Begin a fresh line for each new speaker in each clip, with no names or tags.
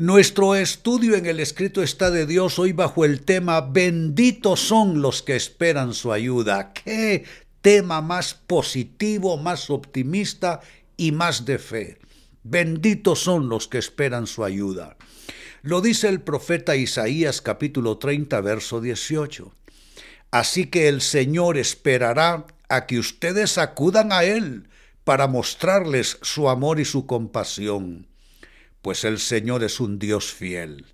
Nuestro estudio en el escrito está de Dios hoy bajo el tema Benditos son los que esperan su ayuda. Qué tema más positivo, más optimista y más de fe. Benditos son los que esperan su ayuda. Lo dice el profeta Isaías capítulo 30 verso 18. Así que el Señor esperará a que ustedes acudan a Él para mostrarles su amor y su compasión pues el Señor es un Dios fiel.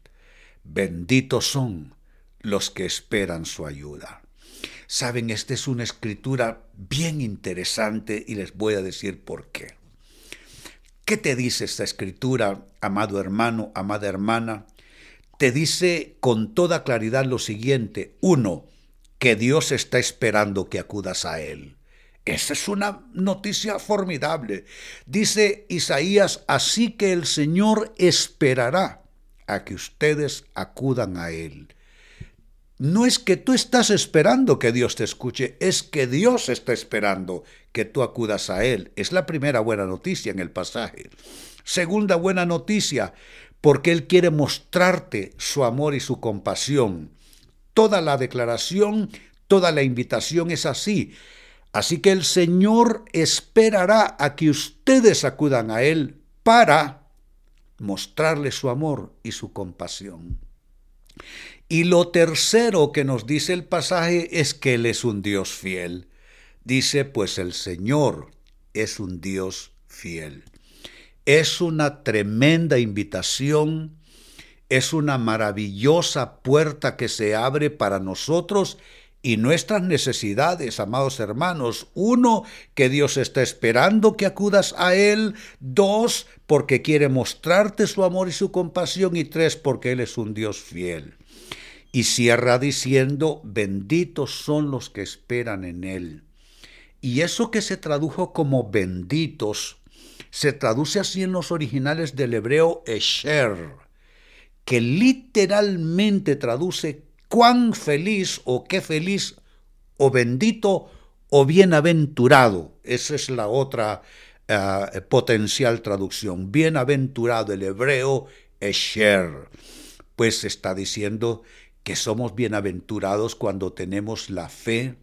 Benditos son los que esperan su ayuda. Saben, esta es una escritura bien interesante y les voy a decir por qué. ¿Qué te dice esta escritura, amado hermano, amada hermana? Te dice con toda claridad lo siguiente. Uno, que Dios está esperando que acudas a Él. Esa es una noticia formidable. Dice Isaías, así que el Señor esperará a que ustedes acudan a Él. No es que tú estás esperando que Dios te escuche, es que Dios está esperando que tú acudas a Él. Es la primera buena noticia en el pasaje. Segunda buena noticia, porque Él quiere mostrarte su amor y su compasión. Toda la declaración, toda la invitación es así. Así que el Señor esperará a que ustedes acudan a Él para mostrarle su amor y su compasión. Y lo tercero que nos dice el pasaje es que Él es un Dios fiel. Dice, pues el Señor es un Dios fiel. Es una tremenda invitación, es una maravillosa puerta que se abre para nosotros y nuestras necesidades, amados hermanos. Uno, que Dios está esperando que acudas a Él. Dos, porque quiere mostrarte su amor y su compasión. Y tres, porque Él es un Dios fiel. Y cierra diciendo, benditos son los que esperan en Él. Y eso que se tradujo como benditos, se traduce así en los originales del hebreo Esher, que literalmente traduce cuán feliz o qué feliz o bendito o bienaventurado. Esa es la otra eh, potencial traducción. Bienaventurado, el hebreo Esher. Pues está diciendo que somos bienaventurados cuando tenemos la fe,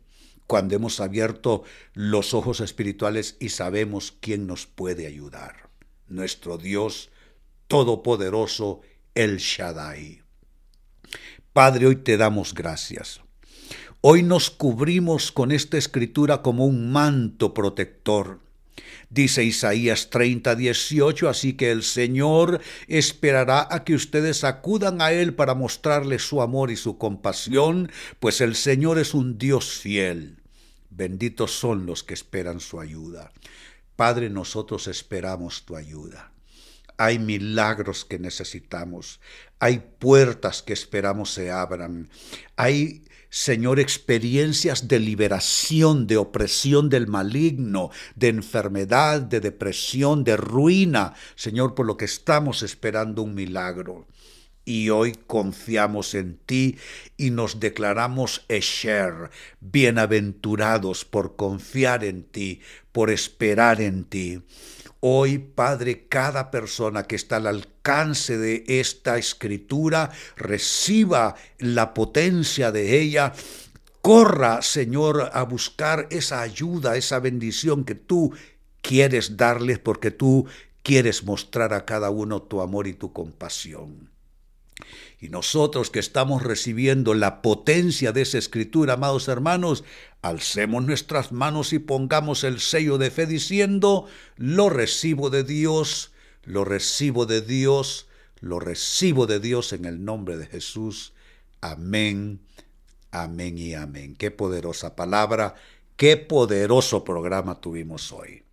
cuando hemos abierto los ojos espirituales y sabemos quién nos puede ayudar. Nuestro Dios Todopoderoso, el Shaddai. Padre, hoy te damos gracias. Hoy nos cubrimos con esta escritura como un manto protector. Dice Isaías 30, 18, así que el Señor esperará a que ustedes acudan a Él para mostrarle su amor y su compasión, pues el Señor es un Dios fiel. Benditos son los que esperan su ayuda. Padre, nosotros esperamos tu ayuda. Hay milagros que necesitamos, hay puertas que esperamos se abran, hay, Señor, experiencias de liberación, de opresión del maligno, de enfermedad, de depresión, de ruina, Señor, por lo que estamos esperando un milagro. Y hoy confiamos en ti y nos declaramos Esher, bienaventurados por confiar en ti, por esperar en ti. Hoy, Padre, cada persona que está al alcance de esta escritura reciba la potencia de ella. Corra, Señor, a buscar esa ayuda, esa bendición que tú quieres darles porque tú quieres mostrar a cada uno tu amor y tu compasión. Y nosotros que estamos recibiendo la potencia de esa escritura, amados hermanos, alcemos nuestras manos y pongamos el sello de fe diciendo, lo recibo de Dios, lo recibo de Dios, lo recibo de Dios en el nombre de Jesús. Amén, amén y amén. Qué poderosa palabra, qué poderoso programa tuvimos hoy.